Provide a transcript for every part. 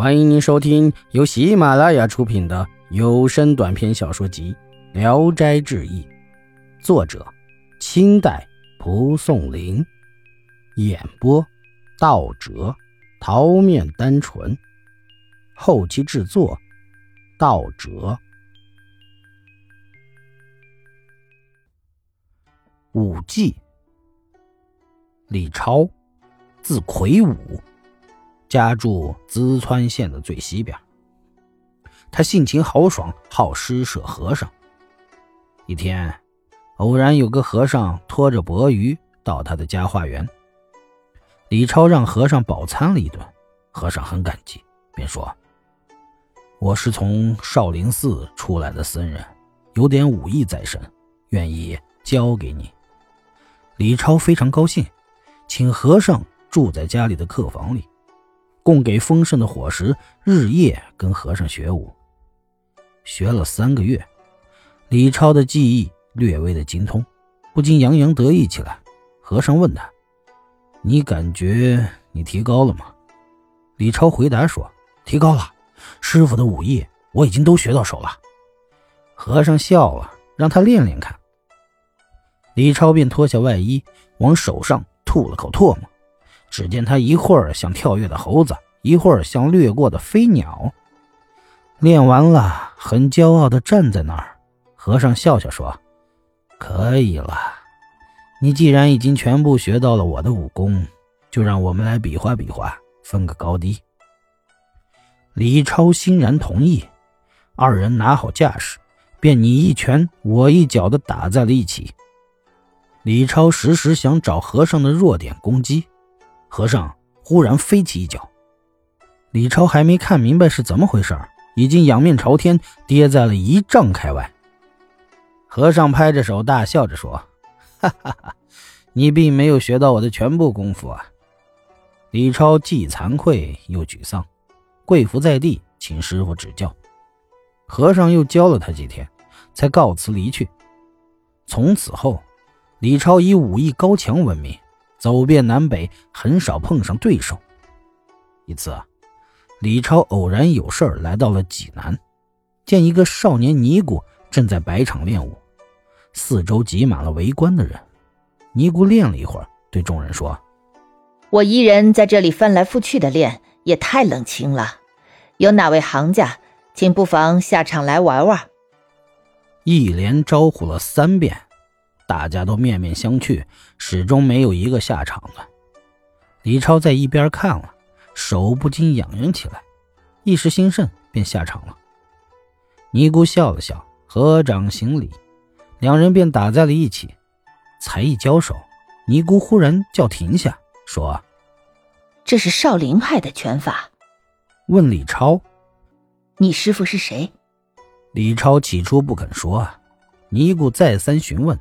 欢迎您收听由喜马拉雅出品的有声短篇小说集《聊斋志异》，作者：清代蒲松龄，演播：道哲、桃面单纯，后期制作：道哲。武技，李超，字魁梧。家住淄川县的最西边。他性情豪爽，好施舍和尚。一天，偶然有个和尚拖着钵盂到他的家化缘，李超让和尚饱餐了一顿，和尚很感激，便说：“我是从少林寺出来的僧人，有点武艺在身，愿意教给你。”李超非常高兴，请和尚住在家里的客房里。供给丰盛的伙食，日夜跟和尚学武。学了三个月，李超的技艺略微的精通，不禁洋洋得意起来。和尚问他：“你感觉你提高了吗？”李超回答说：“提高了，师傅的武艺我已经都学到手了。”和尚笑了，让他练练看。李超便脱下外衣，往手上吐了口唾沫。只见他一会儿像跳跃的猴子，一会儿像掠过的飞鸟。练完了，很骄傲地站在那儿。和尚笑笑说：“可以了，你既然已经全部学到了我的武功，就让我们来比划比划，分个高低。”李超欣然同意。二人拿好架势，便你一拳我一脚地打在了一起。李超时时想找和尚的弱点攻击。和尚忽然飞起一脚，李超还没看明白是怎么回事已经仰面朝天跌在了一丈开外。和尚拍着手大笑着说：“哈哈哈，你并没有学到我的全部功夫啊！”李超既惭愧又沮丧，跪伏在地请师傅指教。和尚又教了他几天，才告辞离去。从此后，李超以武艺高强闻名。走遍南北，很少碰上对手。一次，李超偶然有事儿来到了济南，见一个少年尼姑正在摆场练武，四周挤满了围观的人。尼姑练了一会儿，对众人说：“我一人在这里翻来覆去的练，也太冷清了。有哪位行家，请不妨下场来玩玩。”一连招呼了三遍。大家都面面相觑，始终没有一个下场的。李超在一边看了，手不禁痒痒起来，一时兴盛，便下场了。尼姑笑了笑，合掌行礼，两人便打在了一起。才一交手，尼姑忽然叫停下，说：“这是少林派的拳法。”问李超：“你师傅是谁？”李超起初不肯说啊，尼姑再三询问。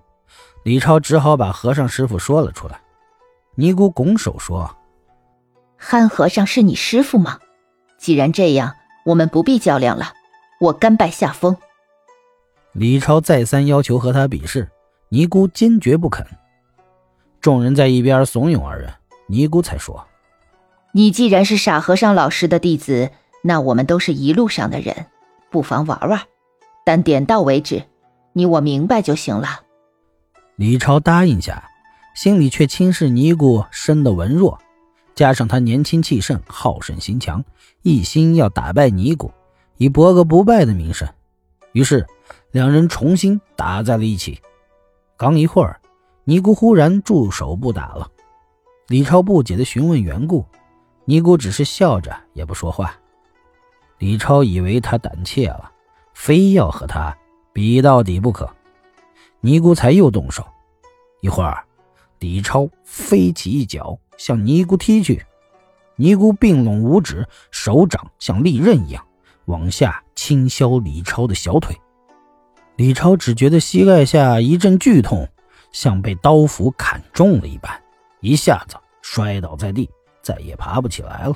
李超只好把和尚师傅说了出来。尼姑拱手说：“憨和尚是你师傅吗？既然这样，我们不必较量了，我甘拜下风。”李超再三要求和他比试，尼姑坚决不肯。众人在一边怂恿二人，尼姑才说：“你既然是傻和尚老师的弟子，那我们都是一路上的人，不妨玩玩，但点到为止，你我明白就行了。”李超答应下，心里却轻视尼姑生的文弱，加上他年轻气盛、好胜心强，一心要打败尼姑，以博个不败的名声。于是两人重新打在了一起。刚一会儿，尼姑忽然住手不打了。李超不解地询问缘故，尼姑只是笑着，也不说话。李超以为他胆怯了，非要和他比到底不可。尼姑才又动手，一会儿，李超飞起一脚向尼姑踢去，尼姑并拢五指，手掌像利刃一样往下轻削李超的小腿。李超只觉得膝盖下一阵剧痛，像被刀斧砍中了一般，一下子摔倒在地，再也爬不起来了。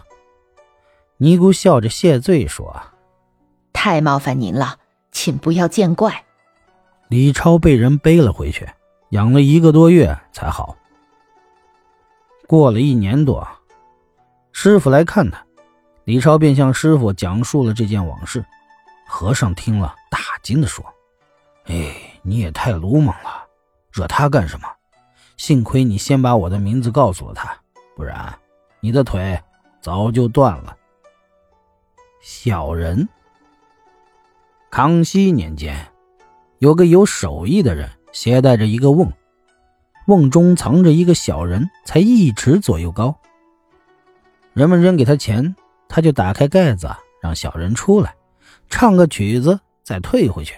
尼姑笑着谢罪说：“太冒犯您了，请不要见怪。”李超被人背了回去，养了一个多月才好。过了一年多，师傅来看他，李超便向师傅讲述了这件往事。和尚听了，大惊地说：“哎，你也太鲁莽了，惹他干什么？幸亏你先把我的名字告诉了他，不然你的腿早就断了。”小人。康熙年间，有个有手艺的人携带着一个瓮，瓮中藏着一个小人，才一尺左右高。人们扔给他钱，他就打开盖子，让小人出来，唱个曲子，再退回去。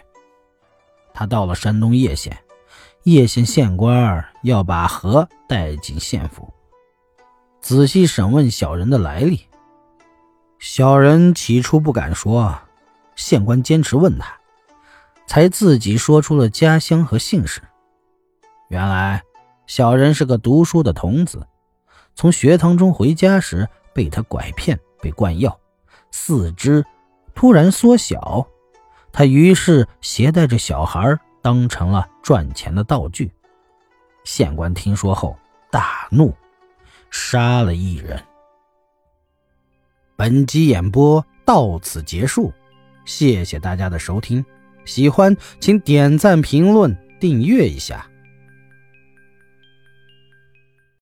他到了山东叶县，叶县县官要把河带进县府，仔细审问小人的来历。小人起初不敢说。县官坚持问他，才自己说出了家乡和姓氏。原来，小人是个读书的童子，从学堂中回家时被他拐骗，被灌药，四肢突然缩小。他于是携带着小孩，当成了赚钱的道具。县官听说后大怒，杀了一人。本集演播到此结束。谢谢大家的收听，喜欢请点赞、评论、订阅一下。